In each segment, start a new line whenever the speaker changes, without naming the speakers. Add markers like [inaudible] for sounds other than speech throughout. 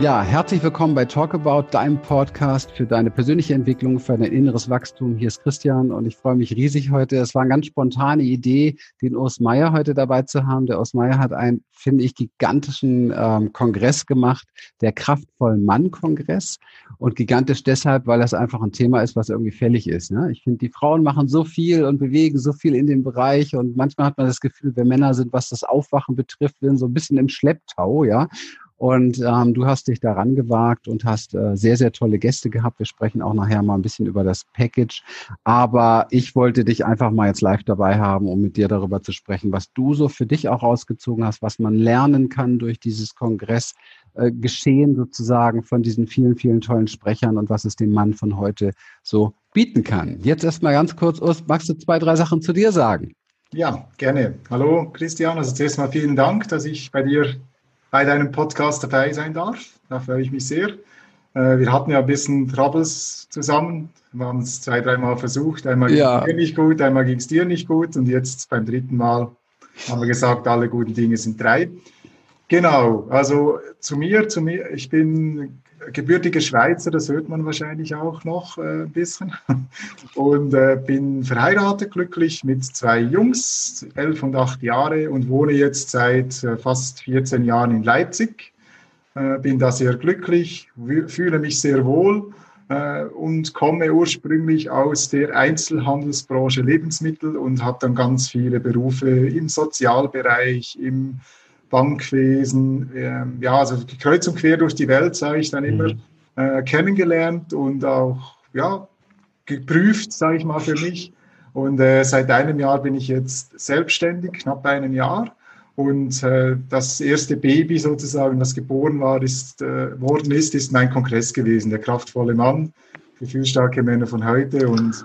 Ja, herzlich willkommen bei Talk About, deinem Podcast für deine persönliche Entwicklung, für dein inneres Wachstum. Hier ist Christian und ich freue mich riesig heute. Es war eine ganz spontane Idee, den Urs Meier heute dabei zu haben. Der Urs Meier hat einen, finde ich, gigantischen ähm, Kongress gemacht, der Kraftvollen Mann-Kongress. Und gigantisch deshalb, weil das einfach ein Thema ist, was irgendwie fällig ist. Ne? Ich finde, die Frauen machen so viel und bewegen so viel in dem Bereich und manchmal hat man das Gefühl, wir Männer sind, was das Aufwachen betrifft, wir sind so ein bisschen im Schlepptau, ja. Und ähm, du hast dich daran gewagt und hast äh, sehr, sehr tolle Gäste gehabt. Wir sprechen auch nachher mal ein bisschen über das Package. Aber ich wollte dich einfach mal jetzt live dabei haben, um mit dir darüber zu sprechen, was du so für dich auch ausgezogen hast, was man lernen kann durch dieses Kongress äh, geschehen sozusagen von diesen vielen, vielen tollen Sprechern und was es dem Mann von heute so bieten kann. Jetzt erstmal ganz kurz, Urs, magst du zwei, drei Sachen zu dir sagen?
Ja, gerne. Hallo Christian, also zuerst mal vielen Dank, dass ich bei dir bei deinem Podcast dabei sein darf. Da freue ich mich sehr. Äh, wir hatten ja ein bisschen Troubles zusammen. Wir haben es zwei, dreimal versucht. Einmal ja. ging es dir nicht gut, einmal ging es dir nicht gut. Und jetzt beim dritten Mal haben wir gesagt, alle guten Dinge sind drei. Genau, also zu mir, zu mir, ich bin gebürtiger Schweizer, das hört man wahrscheinlich auch noch äh, ein bisschen. [laughs] Und äh, bin verheiratet, glücklich mit zwei Jungs, elf und acht Jahre und wohne jetzt seit äh, fast 14 Jahren in Leipzig. Äh, bin da sehr glücklich, fühle mich sehr wohl äh, und komme ursprünglich aus der Einzelhandelsbranche Lebensmittel und habe dann ganz viele Berufe im Sozialbereich, im Bankwesen, äh, ja, also kreuz und quer durch die Welt, sage ich dann immer, mhm. äh, kennengelernt und auch, ja, geprüft, sage ich mal, für mich. Und äh, seit einem Jahr bin ich jetzt selbstständig, knapp einem Jahr. Und äh, das erste Baby sozusagen, das geboren war, ist, äh, worden ist, ist mein Kongress gewesen, der kraftvolle Mann, gefühlsstarke Männer von heute. Und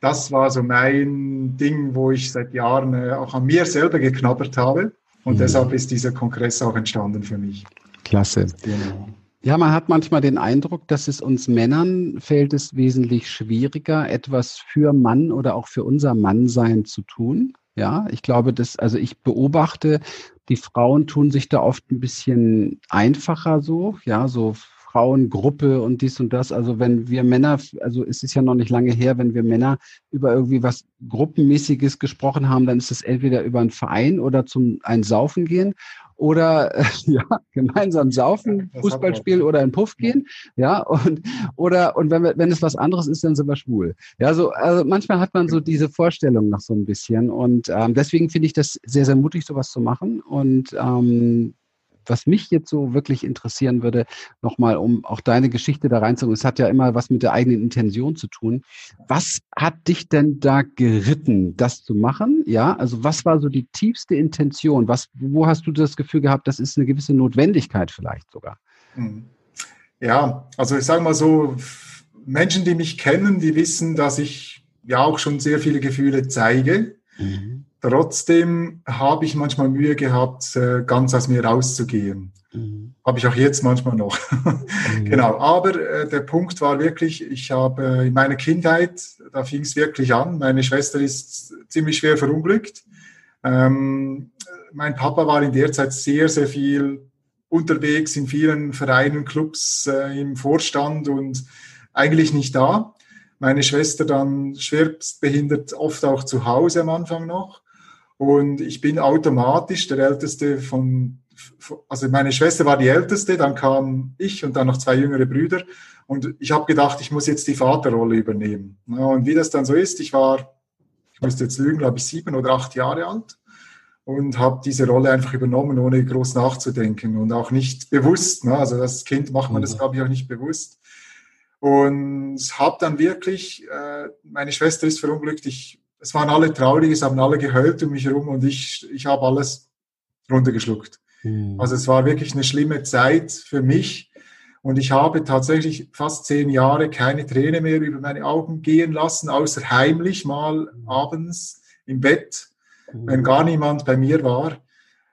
das war so mein Ding, wo ich seit Jahren äh, auch an mir selber geknabbert habe. Und mhm. deshalb ist dieser Kongress auch entstanden für mich.
Klasse. Genau. Ja, man hat manchmal den Eindruck, dass es uns Männern fällt es wesentlich schwieriger, etwas für Mann oder auch für unser Mannsein zu tun. Ja, ich glaube, dass, also ich beobachte, die Frauen tun sich da oft ein bisschen einfacher so, ja, so Frauengruppe und dies und das. Also wenn wir Männer, also es ist ja noch nicht lange her, wenn wir Männer über irgendwie was Gruppenmäßiges gesprochen haben, dann ist es entweder über einen Verein oder zum ein Saufen gehen oder äh, [laughs] ja, gemeinsam saufen, ja, Fußball spielen oder in Puff gehen, ja, und oder und wenn wir, wenn es was anderes ist, dann sind wir schwul. Ja, so also manchmal hat man so diese Vorstellung noch so ein bisschen und ähm, deswegen finde ich das sehr sehr mutig, sowas zu machen und ähm, was mich jetzt so wirklich interessieren würde, nochmal, um auch deine Geschichte da reinzuholen, es hat ja immer was mit der eigenen Intention zu tun. Was hat dich denn da geritten, das zu machen? Ja, also was war so die tiefste Intention? Was, wo hast du das Gefühl gehabt, das ist eine gewisse Notwendigkeit vielleicht sogar?
Hm. Ja, also ich sage mal so, Menschen, die mich kennen, die wissen, dass ich ja auch schon sehr viele Gefühle zeige. Mhm. Trotzdem habe ich manchmal Mühe gehabt, äh, ganz aus mir rauszugehen. Mhm. Habe ich auch jetzt manchmal noch. [laughs] Mhm. genau. Aber äh, der Punkt war wirklich, ich habe äh, in meiner Kindheit, da fing es wirklich an. Meine Schwester ist ziemlich schwer verunglückt. Ähm, mein Papa war in der Zeit sehr, sehr viel unterwegs in vielen Vereinen, Clubs, äh, im Vorstand und eigentlich nicht da. Meine Schwester dann schwerstbehindert, oft auch zu Hause am Anfang noch. Und ich bin automatisch der Älteste von, also meine Schwester war die Älteste, dann kam ich und dann noch zwei jüngere Brüder. Und ich habe gedacht, ich muss jetzt die Vaterrolle übernehmen. und wie das dann so ist, ich war, ich müsste jetzt lügen, glaube ich, sieben oder acht Jahre alt und habe diese Rolle einfach übernommen, ohne groß nachzudenken und auch nicht bewusst. Ne? Also als Kind macht man das, mhm. glaube ich, auch nicht bewusst. Und habe dann wirklich, äh, meine Schwester ist verunglückt, ich es waren alle traurig, es haben alle geheult um mich herum und ich, ich habe alles runtergeschluckt. Mhm. Also es war wirklich eine schlimme Zeit für mich und ich habe tatsächlich fast zehn Jahre keine Träne mehr über meine Augen gehen lassen, außer heimlich mal mhm. abends im Bett, mhm. wenn gar niemand bei mir war.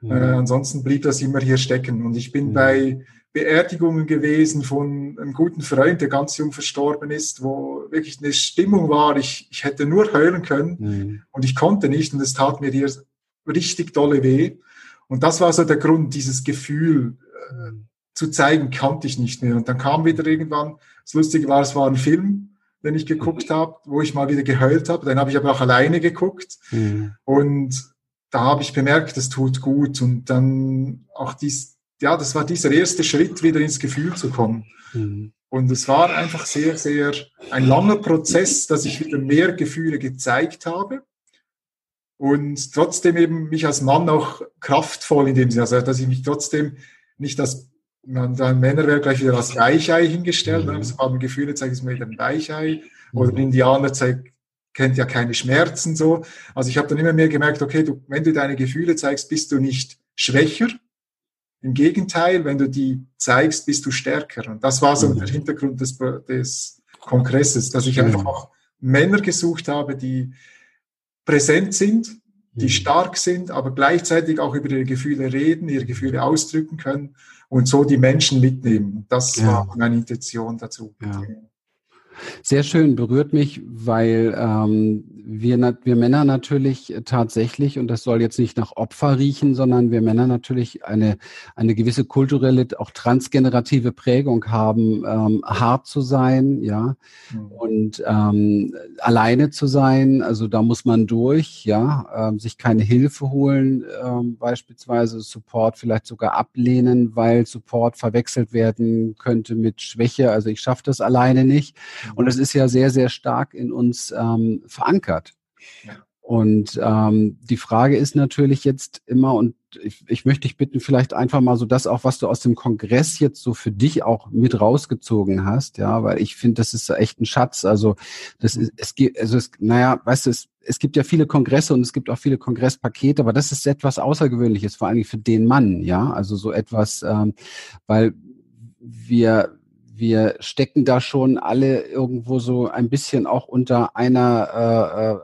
Äh, ansonsten blieb das immer hier stecken und ich bin bei Beerdigungen gewesen von einem guten Freund, der ganz jung verstorben ist, wo wirklich eine Stimmung war, ich, ich hätte nur heulen können mhm. und ich konnte nicht und es tat mir hier richtig dolle weh. Und das war so der Grund, dieses Gefühl äh, zu zeigen, konnte ich nicht mehr. Und dann kam wieder irgendwann, das Lustige war, es war ein Film, den ich geguckt habe, wo ich mal wieder geheult habe. Den habe ich aber auch alleine geguckt. Mhm. Und da habe ich bemerkt, das tut gut. Und dann auch dies, ja, das war dieser erste Schritt, wieder ins Gefühl zu kommen. Mhm. Und es war einfach sehr, sehr ein langer Prozess, dass ich wieder mehr Gefühle gezeigt habe und trotzdem eben mich als Mann auch kraftvoll in dem Sinne, also dass ich mich trotzdem nicht als man dann Männer werden gleich wieder als Weichei hingestellt, mhm. so haben Gefühle, zeigt es mir wieder ein Weichei oder ein mhm. Indianer zeigt kennt ja keine Schmerzen so. Also ich habe dann immer mehr gemerkt, okay, du, wenn du deine Gefühle zeigst, bist du nicht schwächer, im Gegenteil, wenn du die zeigst, bist du stärker. Und das war so mhm. der Hintergrund des, des Kongresses, dass ich einfach auch Männer gesucht habe, die präsent sind, die mhm. stark sind, aber gleichzeitig auch über ihre Gefühle reden, ihre Gefühle ausdrücken können und so die Menschen mitnehmen. Das ja. war meine Intention dazu. Ja.
Sehr schön, berührt mich, weil ähm, wir, wir Männer natürlich tatsächlich, und das soll jetzt nicht nach Opfer riechen, sondern wir Männer natürlich eine, eine gewisse kulturelle, auch transgenerative Prägung haben, ähm, hart zu sein, ja, mhm. und ähm, alleine zu sein. Also da muss man durch, ja, ähm, sich keine Hilfe holen, ähm, beispielsweise Support vielleicht sogar ablehnen, weil Support verwechselt werden könnte mit Schwäche. Also ich schaffe das alleine nicht. Und es ist ja sehr, sehr stark in uns ähm, verankert. Ja. Und ähm, die Frage ist natürlich jetzt immer, und ich, ich möchte dich bitten, vielleicht einfach mal so das auch, was du aus dem Kongress jetzt so für dich auch mit rausgezogen hast, ja, weil ich finde, das ist echt ein Schatz. Also das ist, es gibt, also es, naja, weißt du, es, es gibt ja viele Kongresse und es gibt auch viele Kongresspakete, aber das ist etwas Außergewöhnliches, vor allem für den Mann, ja, also so etwas, ähm, weil wir wir stecken da schon alle irgendwo so ein bisschen auch unter einer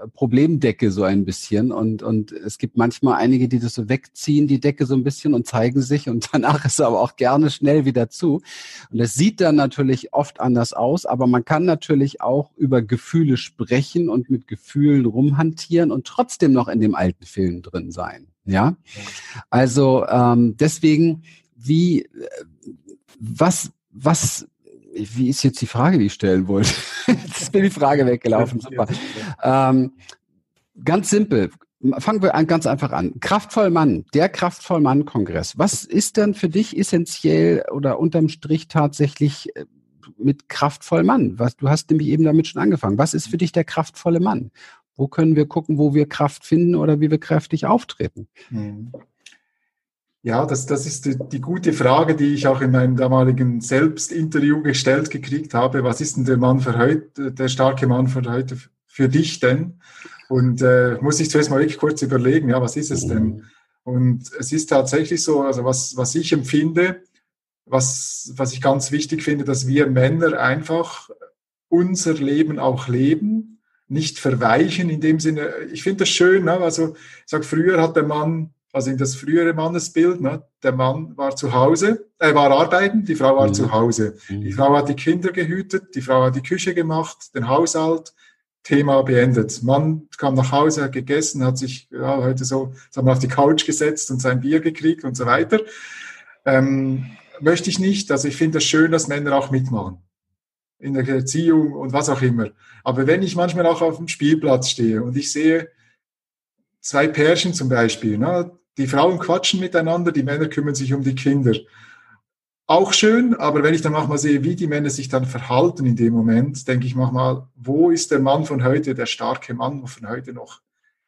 äh, äh, Problemdecke so ein bisschen. Und und es gibt manchmal einige, die das so wegziehen, die Decke so ein bisschen und zeigen sich. Und [laughs] danach ist aber auch gerne schnell wieder zu. Und es sieht dann natürlich oft anders aus, aber man kann natürlich auch über Gefühle sprechen und mit Gefühlen rumhantieren und trotzdem noch in dem alten Film drin sein, ja. Also ähm, deswegen wie äh, was was wie ist jetzt die Frage, die ich stellen wollte? [laughs] jetzt bin die Frage weggelaufen. Super. Ähm, ganz simpel. Fangen wir an, ganz einfach an. Kraftvoll Mann, der Kraftvoll Mann Kongress. Was ist denn für dich essentiell oder unterm Strich tatsächlich äh, mit kraftvoll Mann? Was, du hast nämlich eben damit schon angefangen. Was ist für dich der kraftvolle Mann? Wo können wir gucken, wo wir Kraft finden oder wie wir kräftig auftreten? Mhm.
Ja, das, das ist die, die, gute Frage, die ich auch in meinem damaligen Selbstinterview gestellt gekriegt habe. Was ist denn der Mann für heute, der starke Mann für heute für dich denn? Und äh, muss ich zuerst mal wirklich kurz überlegen, ja, was ist es denn? Und es ist tatsächlich so, also was, was ich empfinde, was, was ich ganz wichtig finde, dass wir Männer einfach unser Leben auch leben, nicht verweichen in dem Sinne. Ich finde das schön, ne? also ich sag, früher hat der Mann also in das frühere Mannesbild, ne? der Mann war zu Hause, er war arbeiten, die Frau war mhm. zu Hause. Die mhm. Frau hat die Kinder gehütet, die Frau hat die Küche gemacht, den Haushalt, Thema beendet. Mann kam nach Hause, hat gegessen, hat sich ja, heute so sagen wir, auf die Couch gesetzt und sein Bier gekriegt und so weiter. Ähm, möchte ich nicht. Also ich finde es das schön, dass Männer auch mitmachen. In der Erziehung und was auch immer. Aber wenn ich manchmal auch auf dem Spielplatz stehe und ich sehe zwei Pärchen zum Beispiel, ne, die Frauen quatschen miteinander, die Männer kümmern sich um die Kinder. Auch schön, aber wenn ich dann manchmal sehe, wie die Männer sich dann verhalten in dem Moment, denke ich manchmal, wo ist der Mann von heute, der starke Mann von heute noch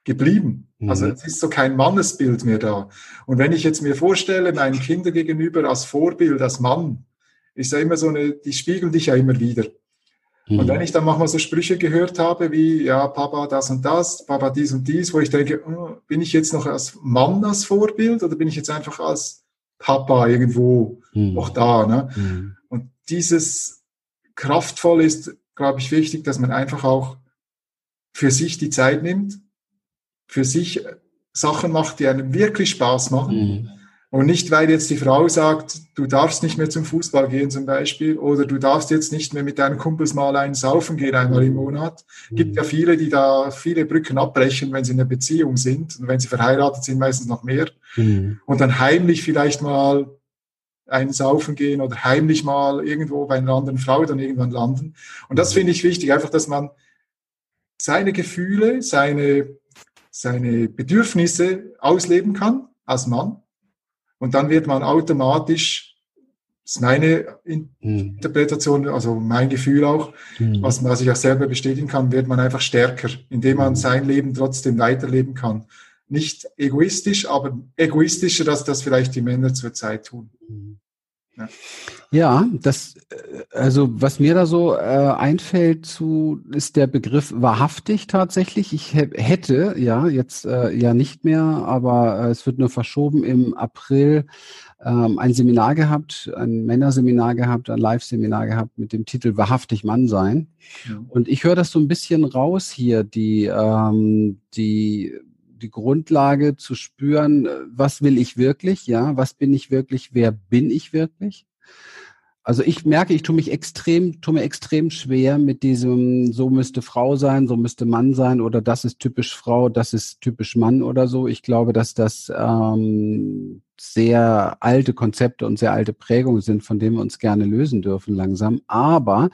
geblieben? Mhm. Also es ist so kein Mannesbild mehr da. Und wenn ich jetzt mir vorstelle, meinen Kindern gegenüber als Vorbild, als Mann, ist ja immer so eine, die spiegeln dich ja immer wieder. Mhm. Und wenn ich dann manchmal so Sprüche gehört habe, wie, ja, Papa das und das, Papa dies und dies, wo ich denke, oh, bin ich jetzt noch als Mann als Vorbild oder bin ich jetzt einfach als Papa irgendwo mhm. noch da? Ne? Mhm. Und dieses kraftvoll ist, glaube ich, wichtig, dass man einfach auch für sich die Zeit nimmt, für sich Sachen macht, die einem wirklich Spaß machen mhm. Und nicht, weil jetzt die Frau sagt, du darfst nicht mehr zum Fußball gehen zum Beispiel oder du darfst jetzt nicht mehr mit deinen Kumpels mal einen saufen gehen einmal im Monat. Gibt ja viele, die da viele Brücken abbrechen, wenn sie in einer Beziehung sind und wenn sie verheiratet sind, meistens noch mehr. Mhm. Und dann heimlich vielleicht mal einen saufen gehen oder heimlich mal irgendwo bei einer anderen Frau dann irgendwann landen. Und das finde ich wichtig, einfach, dass man seine Gefühle, seine, seine Bedürfnisse ausleben kann als Mann. Und dann wird man automatisch, das ist meine hm. Interpretation, also mein Gefühl auch, mhm. was, was ich auch selber bestätigen kann, wird man einfach stärker, indem man hm. sein Leben trotzdem weiterleben kann nicht egoistisch, aber egoistischer, als das vielleicht die Männer zurzeit tun.
Ja. ja, das, äh, also was mir da so äh, einfällt zu, ist der Begriff wahrhaftig tatsächlich. Ich hätte, ja, jetzt äh, ja nicht mehr, aber äh, es wird nur verschoben im April ähm, ein Seminar gehabt, ein Männerseminar gehabt, ein Live-Seminar gehabt mit dem Titel Wahrhaftig Mann sein. Ja. Und ich höre das so ein bisschen raus hier, die, ähm, die die Grundlage zu spüren, äh, was will ich wirklich, ja, was bin ich wirklich, wer bin ich wirklich? Also ich merke, ich tue mich extrem, tue mir extrem schwer mit diesem, so müsste Frau sein, so müsste Mann sein oder das ist typisch Frau, das ist typisch Mann oder so. Ich glaube, dass das ähm, sehr alte Konzepte und sehr alte Prägungen sind, von denen wir uns gerne lösen dürfen langsam. Aber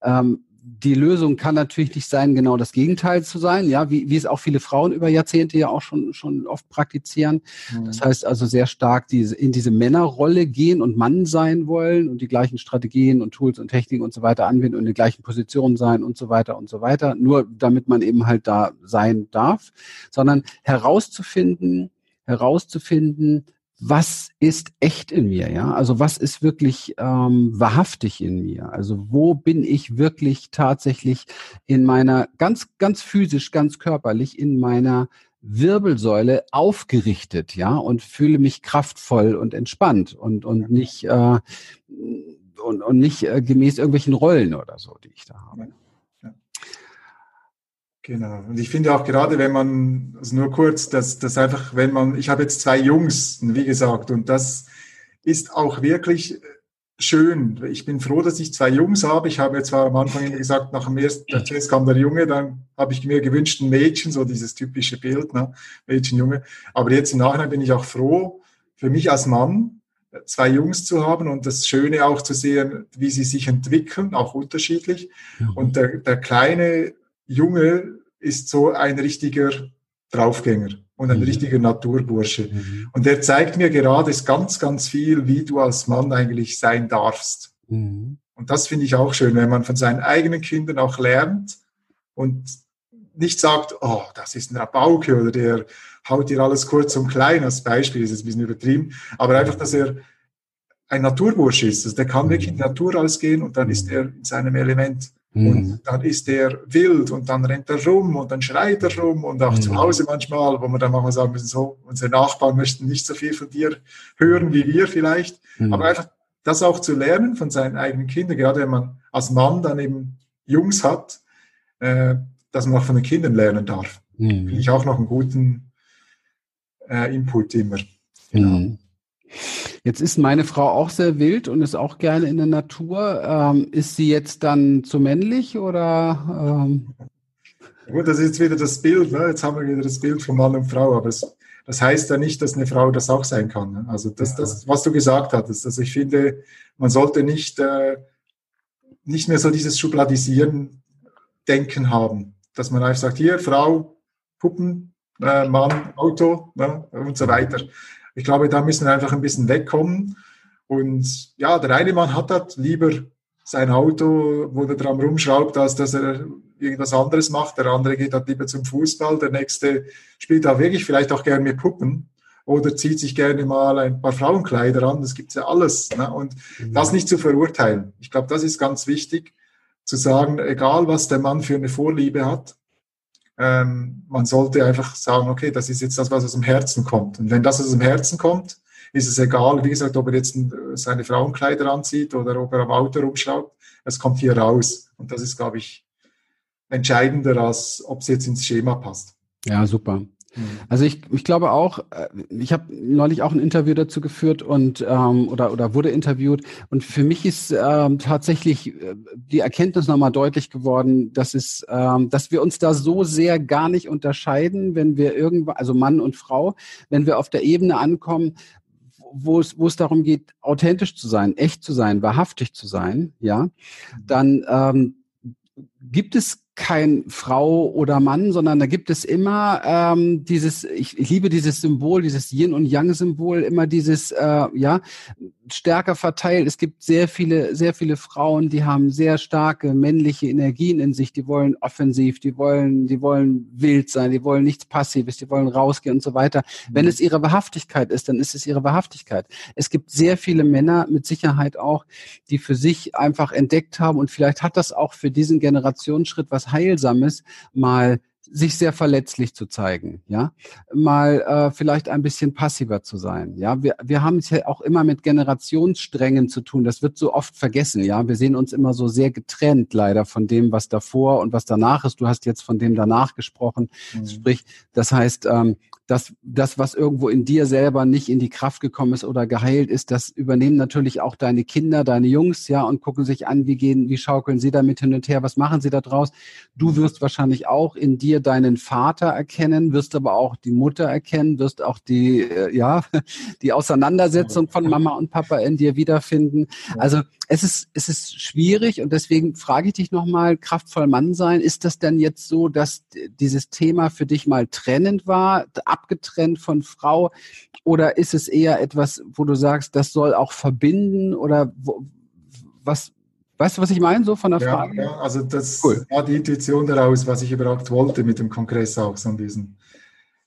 ähm, die Lösung kann natürlich nicht sein, genau das Gegenteil zu sein, ja, wie, wie es auch viele Frauen über Jahrzehnte ja auch schon, schon oft praktizieren. Mhm. Das heißt also sehr stark diese, in diese Männerrolle gehen und Mann sein wollen und die gleichen Strategien und Tools und Techniken und so weiter anwenden und in den gleichen Positionen sein und so weiter und so weiter, nur damit man eben halt da sein darf, sondern herauszufinden, herauszufinden, was ist echt in mir, ja? Also was ist wirklich ähm, wahrhaftig in mir? Also wo bin ich wirklich tatsächlich in meiner ganz, ganz physisch, ganz körperlich in meiner Wirbelsäule aufgerichtet, ja, und fühle mich kraftvoll und entspannt und und nicht äh, und, und nicht äh, gemäß irgendwelchen Rollen oder so, die ich da habe.
Genau. Und ich finde auch gerade, wenn man, also nur kurz, dass, dass einfach, wenn man, ich habe jetzt zwei Jungs, wie gesagt, und das ist auch wirklich schön. Ich bin froh, dass ich zwei Jungs habe. Ich habe jetzt zwar am Anfang immer gesagt, nach dem ersten, zuerst kam der Junge, dann habe ich mir gewünscht ein Mädchen, so dieses typische Bild, ne? Mädchen, Junge. Aber jetzt im Nachhinein bin ich auch froh, für mich als Mann, zwei Jungs zu haben und das Schöne auch zu sehen, wie sie sich entwickeln, auch unterschiedlich. Ja. Und der, der kleine Junge ist so ein richtiger Draufgänger und ein mhm. richtiger Naturbursche. Mhm. Und der zeigt mir gerade ganz, ganz viel, wie du als Mann eigentlich sein darfst. Mhm. Und das finde ich auch schön, wenn man von seinen eigenen Kindern auch lernt und nicht sagt, oh, das ist ein Rabauke oder der haut dir alles kurz und klein als Beispiel, ist jetzt ein bisschen übertrieben, aber einfach, dass er ein Naturbursch ist. Also der kann wirklich in die Natur rausgehen und dann ist er in seinem Element. Mhm. Und dann ist er wild und dann rennt er rum und dann schreit er rum und auch mhm. zu Hause manchmal, wo man dann manchmal sagen müssen, so, unsere Nachbarn möchten nicht so viel von dir hören wie wir vielleicht. Mhm. Aber einfach das auch zu lernen von seinen eigenen Kindern, gerade wenn man als Mann dann eben Jungs hat, äh, dass man auch von den Kindern lernen darf. Mhm. Finde ich auch noch einen guten äh, Input immer. Genau.
Mhm. Jetzt ist meine Frau auch sehr wild und ist auch gerne in der Natur. Ähm, ist sie jetzt dann zu männlich oder? Ähm?
Gut, das ist jetzt wieder das Bild. Ne? Jetzt haben wir wieder das Bild von Mann und Frau, aber es, das heißt ja nicht, dass eine Frau das auch sein kann. Ne? Also das, das, was du gesagt hattest. Also ich finde, man sollte nicht, äh, nicht mehr so dieses Schubladisieren Denken haben, dass man einfach sagt, hier Frau, Puppen, äh, Mann, Auto ne? und so weiter. Ich glaube, da müssen wir einfach ein bisschen wegkommen. Und ja, der eine Mann hat halt lieber sein Auto, wo er dran rumschraubt, als dass er irgendwas anderes macht. Der andere geht halt lieber zum Fußball. Der nächste spielt auch wirklich vielleicht auch gerne mit Puppen oder zieht sich gerne mal ein paar Frauenkleider an. Das gibt's ja alles. Ne? Und mhm. das nicht zu verurteilen. Ich glaube, das ist ganz wichtig, zu sagen, egal was der Mann für eine Vorliebe hat, ähm, man sollte einfach sagen, okay, das ist jetzt das, was aus dem Herzen kommt. Und wenn das aus dem Herzen kommt, ist es egal, wie gesagt, ob er jetzt seine Frauenkleider anzieht oder ob er am Auto rumschraubt. Es kommt hier raus. Und das ist, glaube ich, entscheidender, als ob es jetzt ins Schema passt.
Ja, super. Mhm. Also ich, ich glaube auch, äh, ich habe neulich auch ein Interview dazu geführt und ähm, oder oder wurde interviewt und für mich ist ähm, tatsächlich äh, die Erkenntnis nochmal deutlich geworden, dass es, ähm, dass wir uns da so sehr gar nicht unterscheiden, wenn wir irgendwann, also Mann und Frau, wenn wir auf der Ebene ankommen, wo es, wo es darum geht, authentisch zu sein, echt zu sein, wahrhaftig zu sein, ja, dann ähm, gibt es kein Frau oder Mann, sondern da gibt es immer ähm, dieses, ich, ich liebe dieses Symbol, dieses Yin und Yang Symbol, immer dieses, äh, ja, stärker verteilt. Es gibt sehr viele, sehr viele Frauen, die haben sehr starke männliche Energien in sich. Die wollen offensiv, die wollen, die wollen wild sein, die wollen nichts Passives, die wollen rausgehen und so weiter. Mhm. Wenn es ihre Wahrhaftigkeit ist, dann ist es ihre Wahrhaftigkeit. Es gibt sehr viele Männer mit Sicherheit auch, die für sich einfach entdeckt haben und vielleicht hat das auch für diesen Generationsschritt was Heilsames, mal sich sehr verletzlich zu zeigen, ja, mal äh, vielleicht ein bisschen passiver zu sein, ja. Wir, wir haben es ja auch immer mit Generationssträngen zu tun. Das wird so oft vergessen, ja. Wir sehen uns immer so sehr getrennt leider von dem, was davor und was danach ist. Du hast jetzt von dem danach gesprochen, mhm. sprich, das heißt, ähm, das, das, was irgendwo in dir selber nicht in die Kraft gekommen ist oder geheilt ist, das übernehmen natürlich auch deine Kinder, deine Jungs, ja, und gucken sich an, wie gehen, wie schaukeln sie damit hin und her, was machen sie da draus. Du wirst wahrscheinlich auch in dir deinen Vater erkennen, wirst aber auch die Mutter erkennen, wirst auch die, äh, ja, [laughs] die Auseinandersetzung von Mama und Papa in dir wiederfinden. Also es ist, es ist schwierig und deswegen frage ich dich nochmal, kraftvoll Mann sein, ist das denn jetzt so, dass dieses Thema für dich mal trennend war, abgetrennt von Frau oder ist es eher etwas, wo du sagst, das soll auch verbinden oder wo, was, Weißt du, was ich meine, so von der ja, Frage?
Ja, also das cool. war die Intuition daraus, was ich überhaupt wollte mit dem Kongress auch so ein bisschen.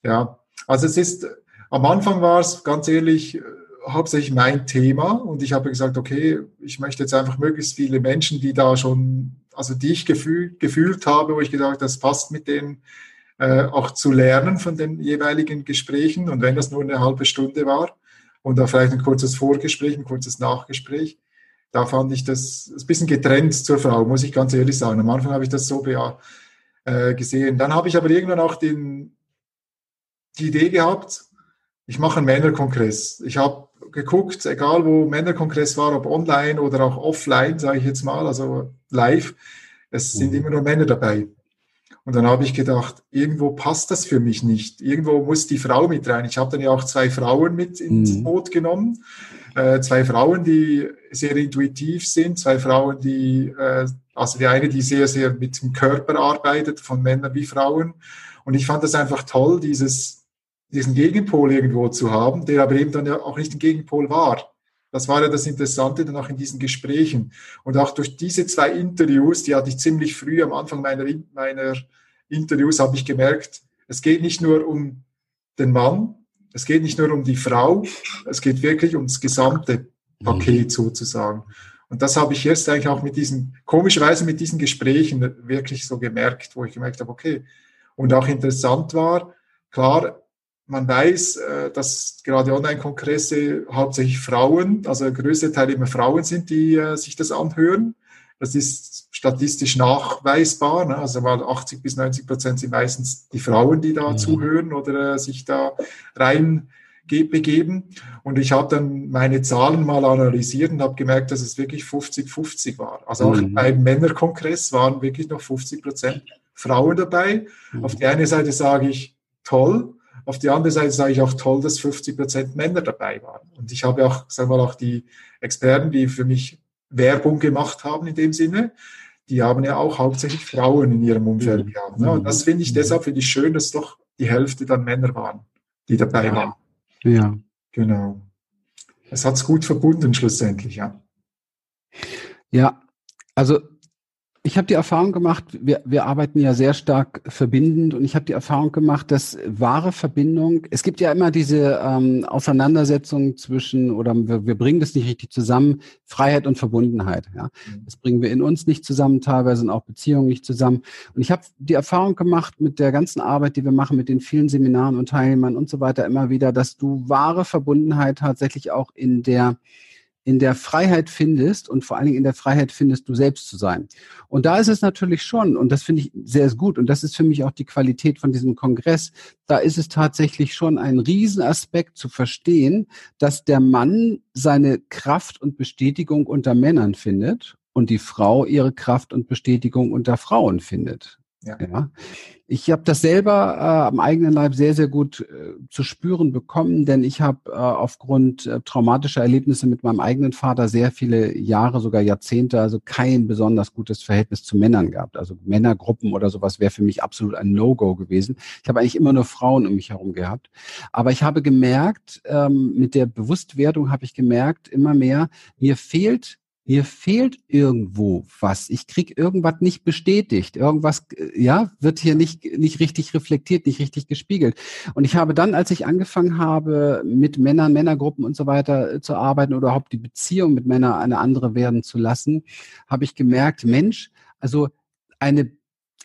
Ja, also es ist, am Anfang war es ganz ehrlich, hauptsächlich mein Thema und ich habe gesagt, okay, ich möchte jetzt einfach möglichst viele Menschen, die da schon, also die ich gefühl, gefühlt habe, wo ich gedacht, das passt mit denen, äh, auch zu lernen von den jeweiligen Gesprächen und wenn das nur eine halbe Stunde war und da vielleicht ein kurzes Vorgespräch, ein kurzes Nachgespräch, da fand ich das ein bisschen getrennt zur Frau, muss ich ganz ehrlich sagen. Am Anfang habe ich das so äh, gesehen. Dann habe ich aber irgendwann auch den, die Idee gehabt, ich mache einen Männerkongress. Ich habe geguckt, egal wo Männerkongress war, ob online oder auch offline, sage ich jetzt mal, also live, es sind mhm. immer nur Männer dabei. Und dann habe ich gedacht, irgendwo passt das für mich nicht. Irgendwo muss die Frau mit rein. Ich habe dann ja auch zwei Frauen mit ins mhm. Boot genommen. Äh, zwei Frauen, die sehr intuitiv sind, zwei Frauen, die, äh, also die eine, die sehr, sehr mit dem Körper arbeitet, von Männern wie Frauen. Und ich fand das einfach toll, dieses diesen Gegenpol irgendwo zu haben, der aber eben dann ja auch nicht ein Gegenpol war. Das war ja das Interessante dann auch in diesen Gesprächen. Und auch durch diese zwei Interviews, die hatte ich ziemlich früh am Anfang meiner, meiner Interviews, habe ich gemerkt, es geht nicht nur um den Mann, es geht nicht nur um die Frau, es geht wirklich ums gesamte Paket sozusagen. Und das habe ich erst eigentlich auch mit diesen, komischerweise mit diesen Gesprächen wirklich so gemerkt, wo ich gemerkt habe, okay. Und auch interessant war, klar, man weiß, äh, dass gerade Online-Kongresse hauptsächlich Frauen, also der größte Teil immer Frauen sind, die äh, sich das anhören. Das ist statistisch nachweisbar. Ne? Also mal 80 bis 90 Prozent sind meistens die Frauen, die da mhm. zuhören oder äh, sich da rein begeben. Und ich habe dann meine Zahlen mal analysiert und habe gemerkt, dass es wirklich 50-50 war. Also auch mhm. beim Männerkongress waren wirklich noch 50 Prozent Frauen dabei. Mhm. Auf die eine Seite sage ich, toll, auf die andere Seite sage ich auch toll, dass 50 Prozent Männer dabei waren. Und ich habe auch, sagen wir mal, auch die Experten, die für mich Werbung gemacht haben in dem Sinne, die haben ja auch hauptsächlich Frauen in ihrem Umfeld mhm. gehabt. Ne? Und das finde ich, mhm. deshalb finde ich schön, dass doch die Hälfte dann Männer waren, die dabei waren.
Ja.
Genau. Es hat es gut verbunden schlussendlich, ja.
Ja, also ich habe die Erfahrung gemacht, wir, wir arbeiten ja sehr stark verbindend und ich habe die Erfahrung gemacht, dass wahre Verbindung, es gibt ja immer diese ähm, Auseinandersetzung zwischen, oder wir, wir bringen das nicht richtig zusammen, Freiheit und Verbundenheit. Ja? Mhm. Das bringen wir in uns nicht zusammen, teilweise sind auch Beziehungen nicht zusammen. Und ich habe die Erfahrung gemacht mit der ganzen Arbeit, die wir machen, mit den vielen Seminaren und Teilnehmern und so weiter immer wieder, dass du wahre Verbundenheit tatsächlich auch in der in der Freiheit findest und vor allen Dingen in der Freiheit findest, du selbst zu sein. Und da ist es natürlich schon, und das finde ich sehr gut, und das ist für mich auch die Qualität von diesem Kongress, da ist es tatsächlich schon ein Riesenaspekt zu verstehen, dass der Mann seine Kraft und Bestätigung unter Männern findet und die Frau ihre Kraft und Bestätigung unter Frauen findet. Ja. ja. Ich habe das selber äh, am eigenen Leib sehr, sehr gut äh, zu spüren bekommen, denn ich habe äh, aufgrund äh, traumatischer Erlebnisse mit meinem eigenen Vater sehr viele Jahre, sogar Jahrzehnte, also kein besonders gutes Verhältnis zu Männern gehabt. Also Männergruppen oder sowas wäre für mich absolut ein No-Go gewesen. Ich habe eigentlich immer nur Frauen um mich herum gehabt. Aber ich habe gemerkt, ähm, mit der Bewusstwerdung habe ich gemerkt, immer mehr, mir fehlt mir fehlt irgendwo was. Ich krieg irgendwas nicht bestätigt. Irgendwas, ja, wird hier nicht, nicht richtig reflektiert, nicht richtig gespiegelt. Und ich habe dann, als ich angefangen habe, mit Männern, Männergruppen und so weiter äh, zu arbeiten oder überhaupt die Beziehung mit Männern eine andere werden zu lassen, habe ich gemerkt, Mensch, also eine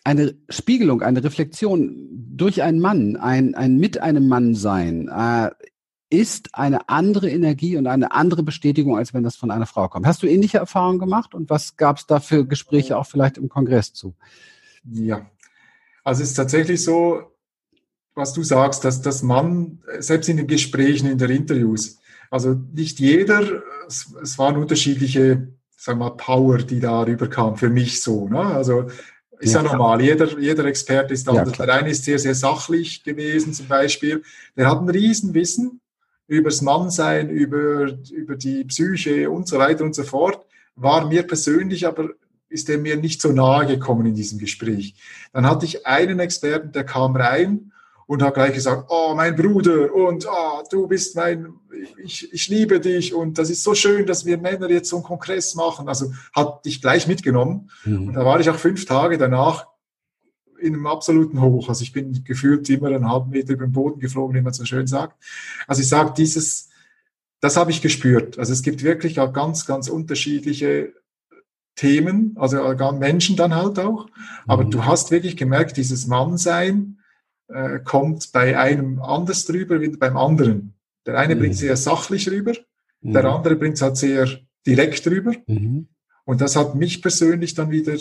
eine Spiegelung, eine Reflexion durch einen Mann, ein, ein mit einem Mann sein, äh, ist eine andere Energie und eine andere Bestätigung, als wenn das von einer Frau kommt. Hast du ähnliche Erfahrungen gemacht und was gab es da für Gespräche auch vielleicht im Kongress zu?
Ja, also es ist tatsächlich so, was du sagst, dass das Mann, selbst in den Gesprächen, in den Interviews, also nicht jeder, es, es waren unterschiedliche, sagen wir mal, Power, die da rüberkam, für mich so. Ne? Also ist ja, ja normal, jeder, jeder Experte ist anders. Ja, der eine ist sehr, sehr sachlich gewesen zum Beispiel. Der hat ein Riesenwissen übers Mannsein, über, über die Psyche und so weiter und so fort, war mir persönlich aber ist er mir nicht so nahe gekommen in diesem Gespräch. Dann hatte ich einen Experten, der kam rein und hat gleich gesagt, oh, mein Bruder und oh, du bist mein, ich, ich liebe dich und das ist so schön, dass wir Männer jetzt so einen Kongress machen. Also hat dich gleich mitgenommen. Mhm. Und da war ich auch fünf Tage danach in einem absoluten Hoch. Also ich bin gefühlt immer einen halben Meter über den Boden geflogen, wie man so schön sagt. Also ich sage, dieses, das habe ich gespürt. Also es gibt wirklich auch ganz, ganz unterschiedliche Themen, also gar Menschen dann halt auch. Aber mhm. du hast wirklich gemerkt, dieses Mannsein äh, kommt bei einem anders drüber wie beim anderen. Der eine mhm. bringt sehr sachlich rüber, mhm. der andere bringt es halt sehr direkt rüber. Mhm. Und das hat mich persönlich dann wieder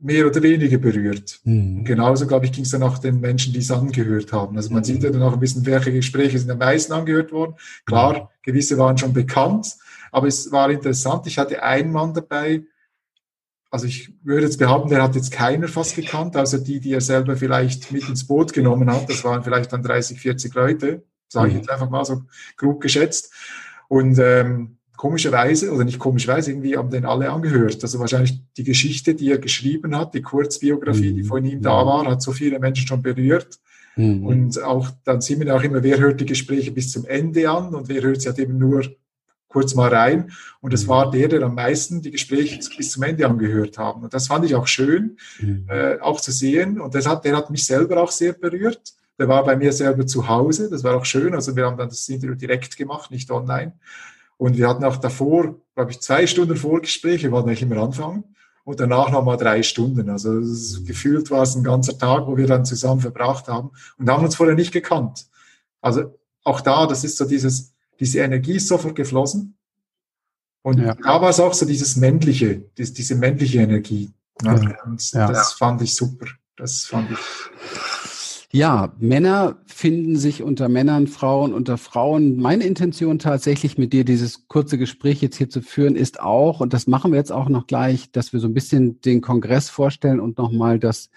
mehr oder weniger berührt. Mhm. Genauso, glaube ich, ging es dann auch den Menschen, die es angehört haben. Also man mhm. sieht ja dann auch ein bisschen, welche Gespräche sind am meisten angehört worden. Klar, mhm. gewisse waren schon bekannt, aber es war interessant. Ich hatte einen Mann dabei, also ich würde jetzt behaupten, der hat jetzt keiner fast gekannt, außer die, die er selber vielleicht mit ins Boot genommen hat. Das waren vielleicht dann 30, 40 Leute, sage ich mhm. jetzt einfach mal so grob geschätzt. Und ähm, komischerweise, oder nicht komischerweise, irgendwie haben den alle angehört. Also wahrscheinlich die Geschichte, die er geschrieben hat, die Kurzbiografie, mhm. die von ihm da war, hat so viele Menschen schon berührt. Mhm. Und auch, dann sehen wir auch immer, wer hört die Gespräche bis zum Ende an und wer hört sie halt eben nur kurz mal rein. Und es mhm. war der, der am meisten die Gespräche bis zum Ende angehört haben. Und das fand ich auch schön, mhm. äh, auch zu sehen. Und das hat, der hat mich selber auch sehr berührt. Der war bei mir selber zu Hause. Das war auch schön. Also wir haben dann das Interview direkt gemacht, nicht online. Und wir hatten auch davor, glaube ich, zwei Stunden Vorgespräche, wir wollten eigentlich immer anfangen. Und danach nochmal drei Stunden. Also gefühlt war es ein ganzer Tag, wo wir dann zusammen verbracht haben und haben uns vorher nicht gekannt. Also auch da, das ist so dieses, diese Energie ist sofort geflossen. Und ja. da war es auch so dieses männliche, diese, männliche Energie. Ne? Ja. Und ja. das fand ich super. Das fand ich
ja, Männer finden sich unter Männern, Frauen unter Frauen. Meine Intention tatsächlich mit dir dieses kurze Gespräch jetzt hier zu führen ist auch, und das machen wir jetzt auch noch gleich, dass wir so ein bisschen den Kongress vorstellen und nochmal das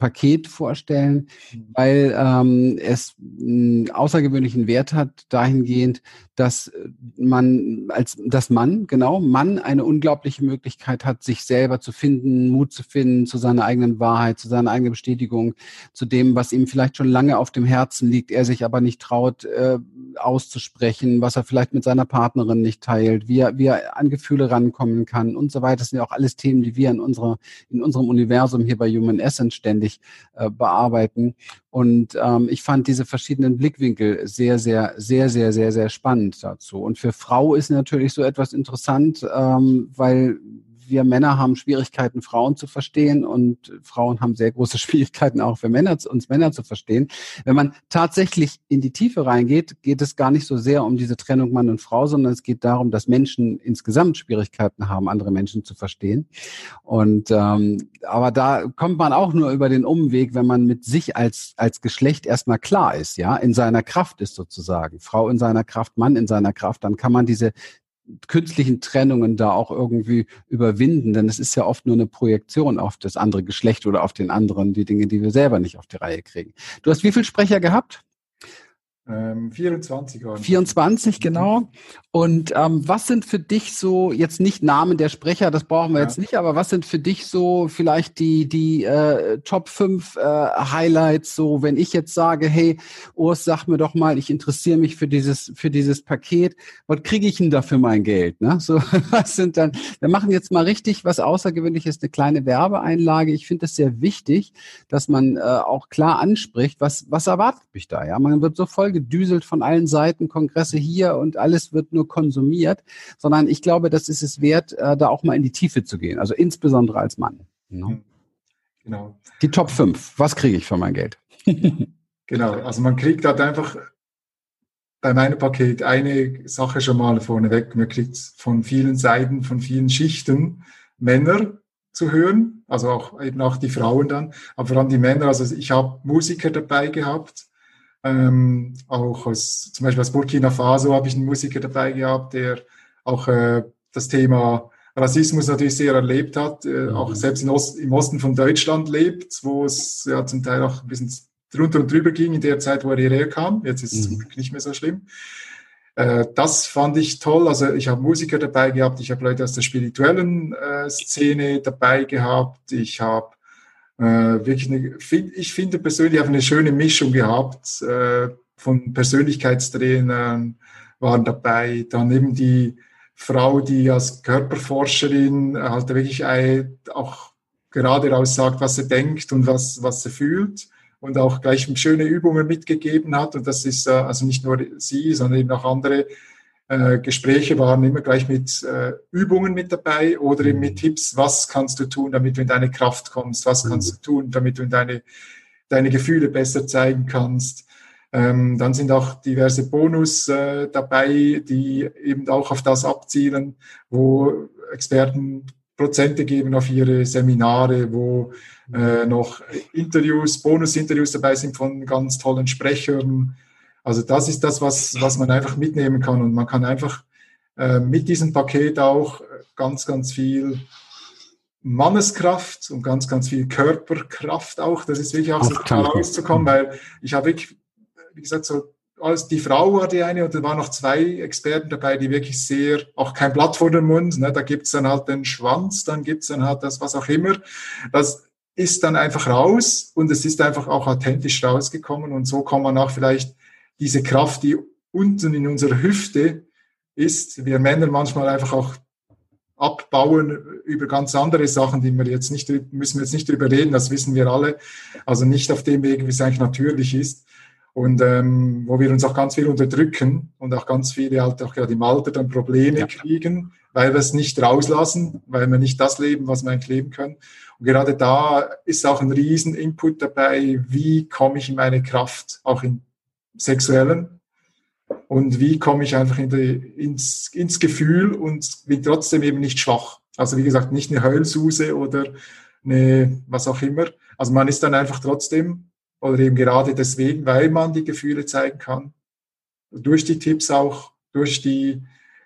Kongresspaket vorstellen, mhm. weil ähm, es einen außergewöhnlichen Wert hat dahingehend, dass man als das Mann, genau, Mann eine unglaubliche Möglichkeit hat, sich selber zu finden, Mut zu finden zu seiner eigenen Wahrheit, zu seiner eigenen Bestätigung, zu dem, was ihm vielleicht schon lange auf dem Herzen liegt, er sich aber nicht traut äh, auszusprechen, was er vielleicht mit seiner Partnerin nicht teilt, wie er, wie er an Gefühle rankommen kann und so weiter. Das sind ja auch alles Themen, die wir in unserer, in unserem Universum hier bei Human Essence ständig äh, bearbeiten. Und ähm, ich fand diese verschiedenen Blickwinkel sehr, sehr, sehr, sehr, sehr, sehr spannend dazu. Und für Frau ist natürlich so etwas interessant, ähm, weil wir Männer haben Schwierigkeiten, Frauen zu verstehen und Frauen haben sehr große [laughs] Schwierigkeiten auch für Männer, uns Männer zu verstehen. Wenn man tatsächlich in die Tiefe reingeht, geht es gar nicht so sehr um diese Trennung Mann und Frau, sondern es geht darum, dass Menschen insgesamt Schwierigkeiten haben, andere Menschen zu verstehen. Und ähm, aber da kommt man auch nur über den Umweg, wenn man mit sich als als Geschlecht erstmal klar ist, ja, in seiner Kraft ist sozusagen. Frau in seiner Kraft, Mann in seiner Kraft, dann kann man diese künstlichen Trennungen da auch irgendwie überwinden, denn es ist ja oft nur eine Projektion auf das andere Geschlecht oder auf den anderen, die Dinge, die wir selber nicht auf die Reihe kriegen. Du hast wie viele Sprecher gehabt?
24 ähm,
waren 24, genau. Und ähm, was sind für dich so, jetzt nicht Namen der Sprecher, das brauchen wir ja. jetzt nicht, aber was sind für dich so vielleicht die, die äh, Top 5 äh, Highlights, so wenn ich jetzt sage, hey, Urs, sag mir doch mal, ich interessiere mich für dieses, für dieses Paket, was kriege ich denn da für mein Geld? Ne? So, [laughs] was sind dann, wir machen jetzt mal richtig was Außergewöhnliches, eine kleine Werbeeinlage. Ich finde es sehr wichtig, dass man äh, auch klar anspricht, was, was erwartet mich da? Ja, man wird so voll gedüselt von allen Seiten, Kongresse hier und alles wird nur konsumiert, sondern ich glaube, das ist es wert, äh, da auch mal in die Tiefe zu gehen, also insbesondere als Mann. Ne? Genau. Die Top 5, was kriege ich für mein Geld? [laughs]
genau, also man kriegt halt einfach bei meinem Paket eine Sache schon mal vorneweg. Man kriegt von vielen Seiten, von vielen Schichten Männer zu hören, also auch eben auch die Frauen dann, aber vor allem die Männer. Also ich habe Musiker dabei gehabt, ähm, auch aus, zum Beispiel aus Burkina Faso habe ich einen Musiker dabei gehabt, der auch äh, das Thema Rassismus natürlich sehr erlebt hat, äh, mhm. auch selbst Ost, im Osten von Deutschland lebt, wo es ja zum Teil auch ein bisschen drunter und drüber ging in der Zeit, wo er hierher kam. Jetzt ist es mhm. nicht mehr so schlimm. Äh, das fand ich toll. Also ich habe Musiker dabei gehabt, ich habe Leute aus der spirituellen äh, Szene dabei gehabt, ich habe äh, wirklich eine, ich finde persönlich eine schöne Mischung gehabt äh, von Persönlichkeitstrainern waren dabei, dann eben die Frau, die als Körperforscherin halt wirklich auch gerade raus sagt, was sie denkt und was, was sie fühlt und auch gleich schöne Übungen mitgegeben hat. Und das ist äh, also nicht nur sie, sondern eben auch andere Gespräche waren immer gleich mit äh, Übungen mit dabei oder eben mit mhm. Tipps, was kannst du tun, damit du in deine Kraft kommst, was kannst mhm. du tun, damit du in deine, deine Gefühle besser zeigen kannst. Ähm, dann sind auch diverse Bonus äh, dabei, die eben auch auf das abzielen, wo Experten Prozente geben auf ihre Seminare, wo äh, noch Interviews, Bonusinterviews dabei sind von ganz tollen Sprechern, also das ist das, was, was man einfach mitnehmen kann. Und man kann einfach äh, mit diesem Paket auch ganz, ganz viel Manneskraft und ganz, ganz viel Körperkraft auch. Das ist wirklich auch so rauszukommen, weil ich habe wirklich, wie gesagt, so als die Frau war die eine und da waren noch zwei Experten dabei, die wirklich sehr, auch kein Blatt vor dem Mund, ne, da gibt's dann halt den Schwanz, dann gibt's dann halt das, was auch immer. Das ist dann einfach raus und es ist einfach auch authentisch rausgekommen und so kann man auch vielleicht diese Kraft, die unten in unserer Hüfte ist, wir Männer manchmal einfach auch abbauen über ganz andere Sachen, die wir jetzt nicht, müssen wir jetzt nicht drüber reden, das wissen wir alle. Also nicht auf dem Weg, wie es eigentlich natürlich ist. Und ähm, wo wir uns auch ganz viel unterdrücken und auch ganz viele halt auch gerade im Alter dann Probleme ja. kriegen, weil wir es nicht rauslassen, weil wir nicht das leben, was wir eigentlich leben können. Und gerade da ist auch ein riesen Input dabei, wie komme ich in meine Kraft, auch in sexuellen und wie komme ich einfach in die, ins, ins Gefühl und bin trotzdem eben nicht schwach. Also wie gesagt, nicht eine Heulsuse oder eine was auch immer. Also man ist dann einfach trotzdem oder eben gerade deswegen, weil man die Gefühle zeigen kann, durch die Tipps auch, durch die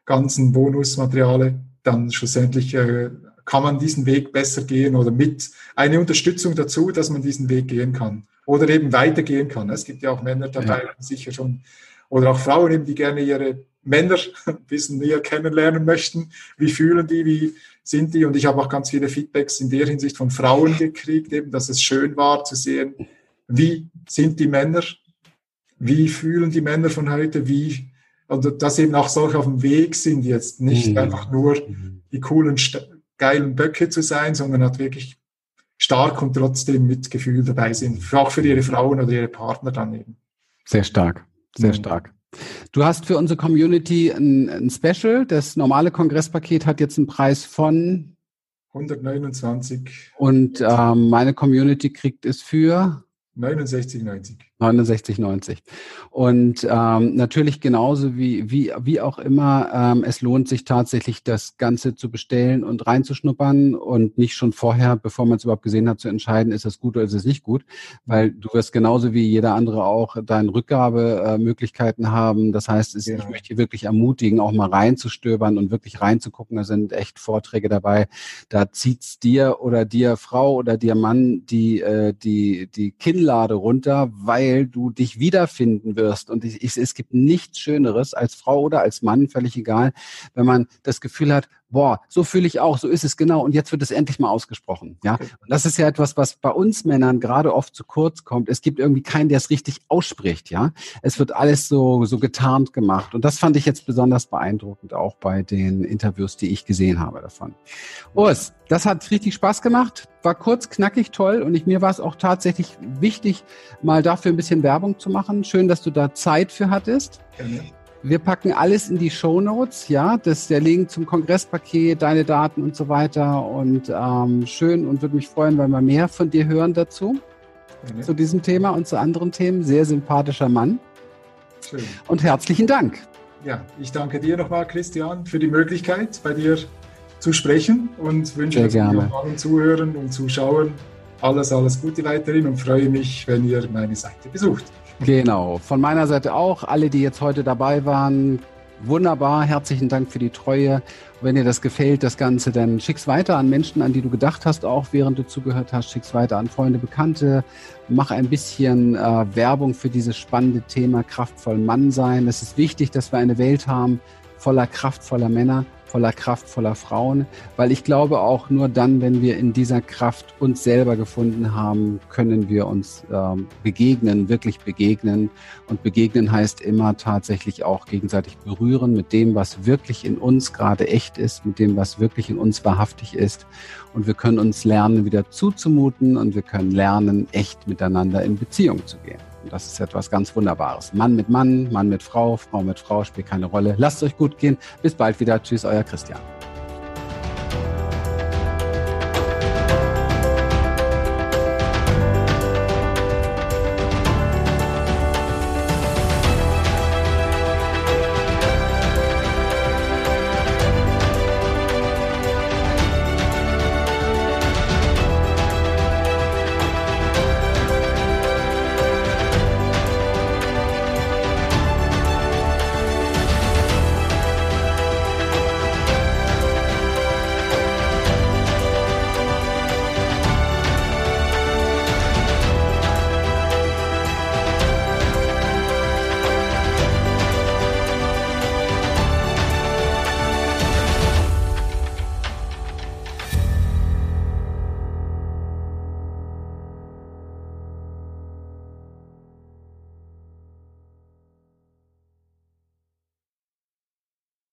ganzen Bonusmateriale, dann schlussendlich äh, kann man diesen Weg besser gehen oder mit eine Unterstützung dazu, dass man diesen Weg gehen kann oder eben weitergehen kann. Es gibt ja auch Männer dabei, ja. sicher schon, oder auch Frauen eben, die gerne ihre Männer [laughs] ein bisschen näher kennenlernen möchten. Wie fühlen die, wie sind die? Und ich habe auch ganz viele Feedbacks in der Hinsicht von Frauen gekriegt, eben, dass es schön war zu sehen, wie sind die Männer, wie fühlen die Männer von heute, wie, und dass eben auch solche auf dem Weg sind jetzt, nicht mhm. einfach nur mhm. die coolen, geilen Böcke zu sein, sondern hat wirklich stark und trotzdem mit Gefühl dabei sind, auch für ihre Frauen oder ihre Partner daneben.
Sehr stark, sehr mhm. stark. Du hast für unsere Community ein, ein, Special. Das normale Kongresspaket hat jetzt einen Preis von
129.
Und ähm, meine Community kriegt es für
69,90.
69, 90. Und ähm, natürlich genauso wie, wie, wie auch immer, ähm, es lohnt sich tatsächlich, das Ganze zu bestellen und reinzuschnuppern und nicht schon vorher, bevor man es überhaupt gesehen hat, zu entscheiden, ist es gut oder ist es nicht gut. Weil du wirst genauso wie jeder andere auch deine Rückgabemöglichkeiten haben. Das heißt, es, ja. ich möchte wirklich ermutigen, auch mal reinzustöbern und wirklich reinzugucken. Da sind echt Vorträge dabei. Da zieht's dir oder dir Frau oder dir Mann die, äh, die, die Kinnlade runter, weil weil du dich wiederfinden wirst. Und ich, ich, es gibt nichts Schöneres als Frau oder als Mann, völlig egal, wenn man das Gefühl hat, boah, so fühle ich auch, so ist es genau und jetzt wird es endlich mal ausgesprochen. Ja, okay. und das ist ja etwas, was bei uns Männern gerade oft zu kurz kommt. Es gibt irgendwie keinen, der es richtig ausspricht. Ja, es wird alles so so getarnt gemacht und das fand ich jetzt besonders beeindruckend auch bei den Interviews, die ich gesehen habe davon. Urs, das hat richtig Spaß gemacht, war kurz, knackig, toll und ich, mir war es auch tatsächlich wichtig, mal dafür ein bisschen Werbung zu machen. Schön, dass du da Zeit für hattest. Gerne. Wir packen alles in die Show Notes, ja, das ist der Link zum Kongresspaket, deine Daten und so weiter. Und ähm, schön und würde mich freuen, wenn wir mehr von dir hören dazu, mhm. zu diesem Thema und zu anderen Themen. Sehr sympathischer Mann. Schön. Und herzlichen Dank.
Ja, ich danke dir nochmal, Christian, für die Möglichkeit, bei dir zu sprechen und wünsche allen Zuhörern und Zuschauern alles, alles Gute weiterhin und freue mich, wenn ihr meine Seite besucht.
Genau, von meiner Seite auch. Alle, die jetzt heute dabei waren, wunderbar. Herzlichen Dank für die Treue. Wenn dir das gefällt, das Ganze, dann schick's weiter an Menschen, an die du gedacht hast, auch während du zugehört hast. Schick's weiter an Freunde, Bekannte. Mach ein bisschen äh, Werbung für dieses spannende Thema kraftvoll Mann sein. Es ist wichtig, dass wir eine Welt haben voller kraftvoller Männer voller Kraft, voller Frauen, weil ich glaube auch nur dann, wenn wir in dieser Kraft uns selber gefunden haben, können wir uns ähm, begegnen, wirklich begegnen. Und begegnen heißt immer tatsächlich auch gegenseitig berühren mit dem, was wirklich in uns gerade echt ist, mit dem, was wirklich in uns wahrhaftig ist. Und wir können uns lernen, wieder zuzumuten und wir können lernen, echt miteinander in Beziehung zu gehen. Und das ist etwas ganz Wunderbares. Mann mit Mann, Mann mit Frau, Frau mit Frau spielt keine Rolle. Lasst euch gut gehen. Bis bald wieder. Tschüss, euer Christian.